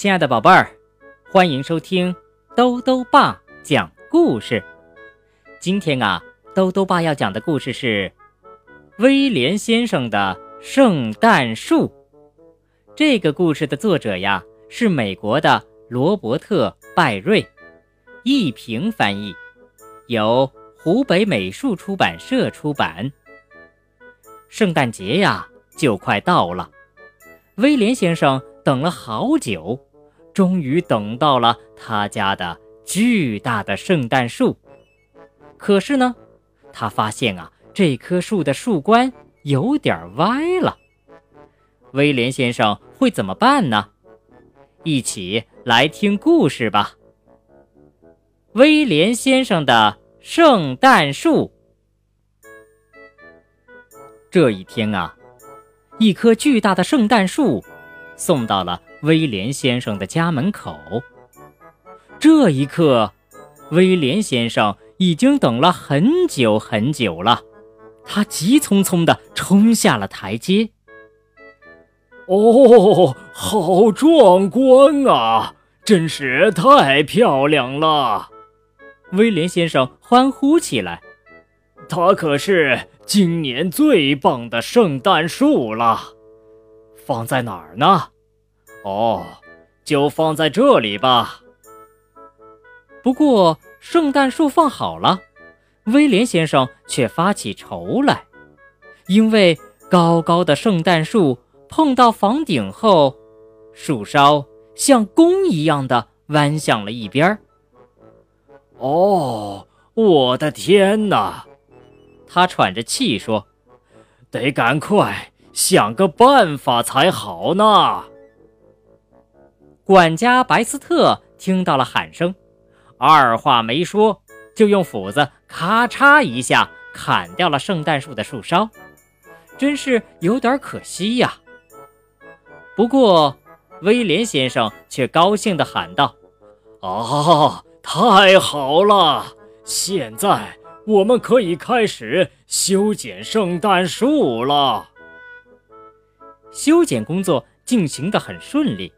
亲爱的宝贝儿，欢迎收听兜兜爸讲故事。今天啊，兜兜爸要讲的故事是威廉先生的圣诞树。这个故事的作者呀是美国的罗伯特·拜瑞，译平翻译，由湖北美术出版社出版。圣诞节呀就快到了，威廉先生等了好久，终于等到了他家的巨大的圣诞树。可是呢，他发现啊，这棵树的树冠有点歪了。威廉先生会怎么办呢？一起来听故事吧。威廉先生的圣诞树。这一天啊，一棵巨大的圣诞树送到了威廉先生的家门口。这一刻，威廉先生已经等了很久很久了。他急匆匆地冲下了台阶。哦，好壮观啊！真是太漂亮了！威廉先生欢呼起来。它可是。今年最棒的圣诞树了，放在哪儿呢？哦，就放在这里吧。不过，圣诞树放好了，威廉先生却发起愁来，因为高高的圣诞树碰到房顶后，树梢像弓一样的弯向了一边。哦，我的天哪！他喘着气说：“得赶快想个办法才好呢。”管家白斯特听到了喊声，二话没说，就用斧子咔嚓一下砍掉了圣诞树的树梢，真是有点可惜呀。不过，威廉先生却高兴地喊道：“啊，太好了！现在……”我们可以开始修剪圣诞树了。修剪工作进行得很顺利，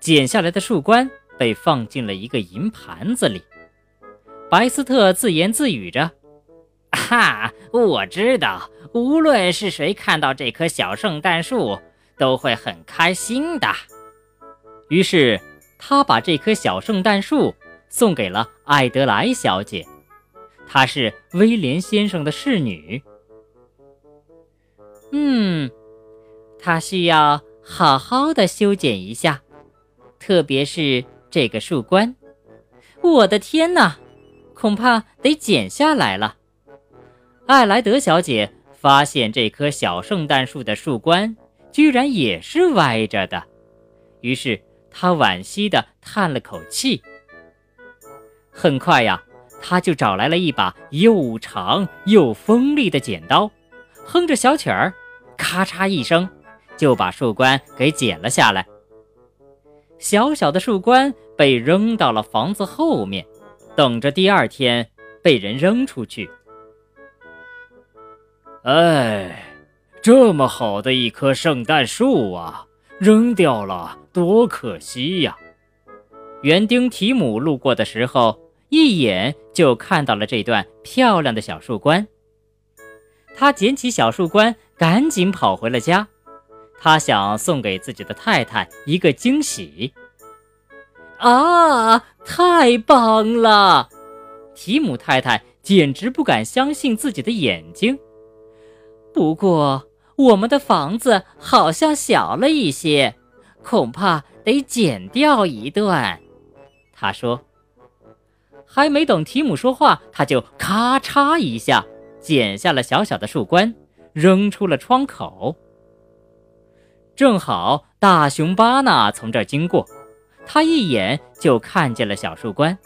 剪下来的树冠被放进了一个银盘子里。白斯特自言自语着：“哈，我知道，无论是谁看到这棵小圣诞树，都会很开心的。”于是，他把这棵小圣诞树送给了艾德莱小姐。她是威廉先生的侍女。嗯，她需要好好的修剪一下，特别是这个树冠。我的天哪，恐怕得剪下来了。艾莱德小姐发现这棵小圣诞树的树冠居然也是歪着的，于是她惋惜地叹了口气。很快呀。他就找来了一把又长又锋利的剪刀，哼着小曲儿，咔嚓一声，就把树冠给剪了下来。小小的树冠被扔到了房子后面，等着第二天被人扔出去。哎，这么好的一棵圣诞树啊，扔掉了多可惜呀！园丁提姆路过的时候。一眼就看到了这段漂亮的小树冠，他捡起小树冠，赶紧跑回了家。他想送给自己的太太一个惊喜。啊，太棒了！提姆太太简直不敢相信自己的眼睛。不过，我们的房子好像小了一些，恐怕得剪掉一段。他说。还没等提姆说话，他就咔嚓一下剪下了小小的树冠，扔出了窗口。正好大熊巴纳从这儿经过，他一眼就看见了小树冠。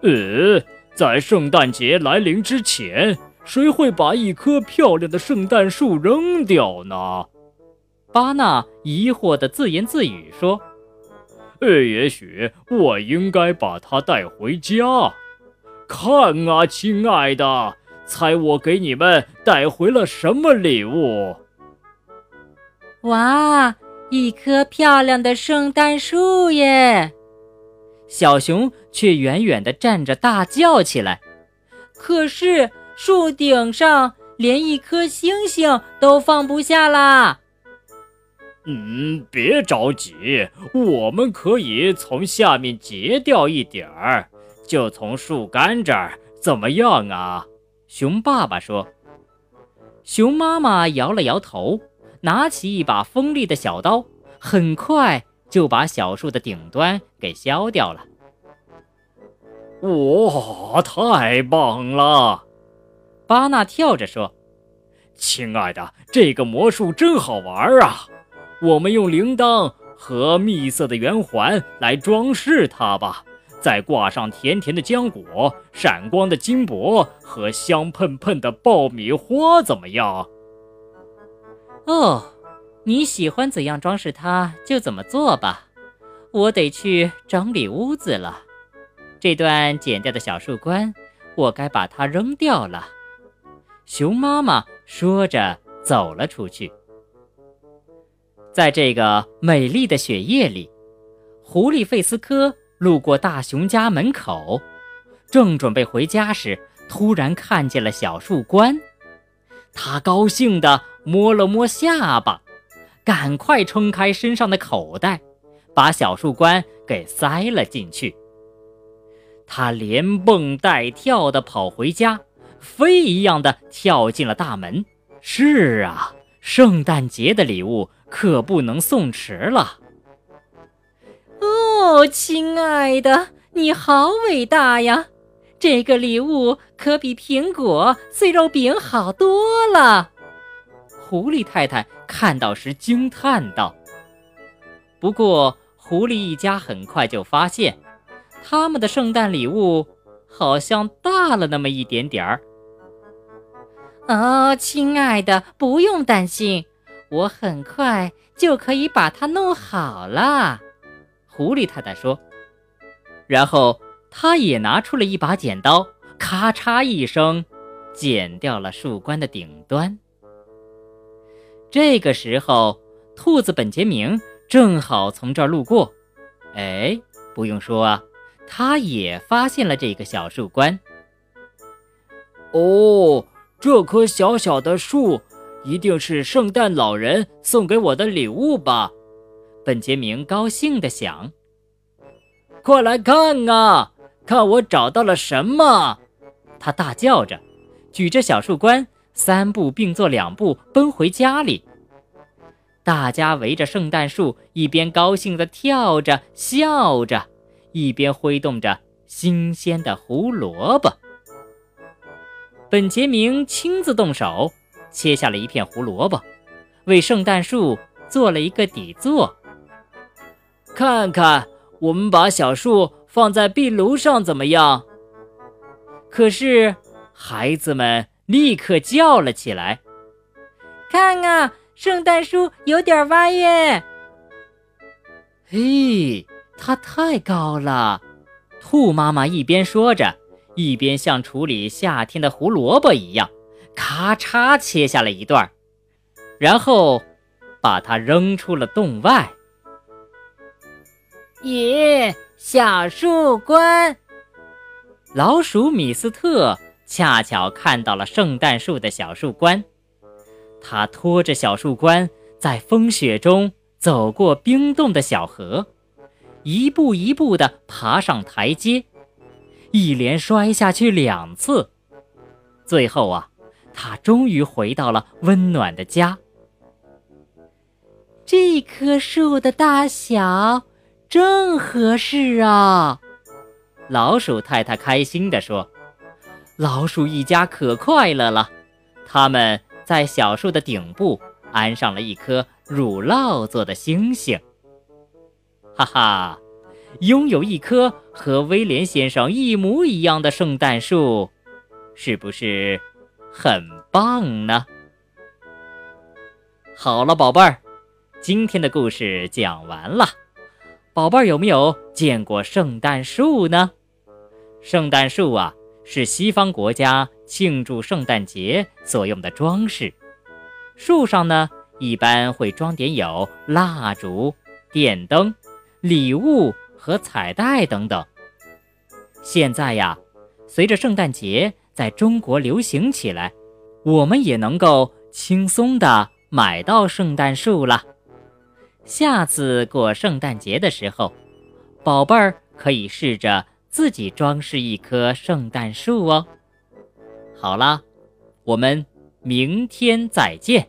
呃，在圣诞节来临之前，谁会把一棵漂亮的圣诞树扔掉呢？巴纳疑惑地自言自语说。呃，也许我应该把它带回家。看啊，亲爱的，猜我给你们带回了什么礼物？哇，一棵漂亮的圣诞树耶！小熊却远远地站着，大叫起来。可是树顶上连一颗星星都放不下啦！嗯，别着急，我们可以从下面截掉一点儿，就从树干这儿，怎么样啊？熊爸爸说。熊妈妈摇了摇头，拿起一把锋利的小刀，很快就把小树的顶端给削掉了。哇，太棒了！巴纳跳着说：“亲爱的，这个魔术真好玩啊！我们用铃铛和蜜色的圆环来装饰它吧。”再挂上甜甜的浆果、闪光的金箔和香喷喷的爆米花，怎么样？哦，你喜欢怎样装饰它就怎么做吧。我得去整理屋子了。这段剪掉的小树冠，我该把它扔掉了。熊妈妈说着走了出去。在这个美丽的雪夜里，狐狸费斯科。路过大熊家门口，正准备回家时，突然看见了小树冠。他高兴地摸了摸下巴，赶快撑开身上的口袋，把小树冠给塞了进去。他连蹦带跳地跑回家，飞一样的跳进了大门。是啊，圣诞节的礼物可不能送迟了。哦，亲爱的，你好伟大呀！这个礼物可比苹果、碎肉饼好多了。狐狸太太看到时惊叹道。不过，狐狸一家很快就发现，他们的圣诞礼物好像大了那么一点点儿。哦，亲爱的，不用担心，我很快就可以把它弄好了。狐狸太太说，然后她也拿出了一把剪刀，咔嚓一声，剪掉了树冠的顶端。这个时候，兔子本杰明正好从这儿路过。哎，不用说啊，他也发现了这个小树冠。哦，这棵小小的树，一定是圣诞老人送给我的礼物吧？本杰明高兴地想：“快来看啊，看我找到了什么！”他大叫着，举着小树冠，三步并作两步奔回家里。大家围着圣诞树，一边高兴地跳着、笑着，一边挥动着新鲜的胡萝卜。本杰明亲自动手，切下了一片胡萝卜，为圣诞树做了一个底座。看看，我们把小树放在壁炉上怎么样？可是，孩子们立刻叫了起来：“看啊，圣诞树有点歪耶！”嘿，它太高了！兔妈妈一边说着，一边像处理夏天的胡萝卜一样，咔嚓切下了一段，然后把它扔出了洞外。咦，小树冠！老鼠米斯特恰巧看到了圣诞树的小树冠，他拖着小树冠在风雪中走过冰冻的小河，一步一步地爬上台阶，一连摔下去两次，最后啊，他终于回到了温暖的家。这棵树的大小。正合适啊！老鼠太太开心地说：“老鼠一家可快乐了。他们在小树的顶部安上了一颗乳酪做的星星。哈哈，拥有一棵和威廉先生一模一样的圣诞树，是不是很棒呢？”好了，宝贝儿，今天的故事讲完了。宝贝儿有没有见过圣诞树呢？圣诞树啊，是西方国家庆祝圣诞节所用的装饰。树上呢一般会装点有蜡烛、电灯、礼物和彩带等等。现在呀，随着圣诞节在中国流行起来，我们也能够轻松的买到圣诞树了。下次过圣诞节的时候，宝贝儿可以试着自己装饰一棵圣诞树哦。好啦我们明天再见。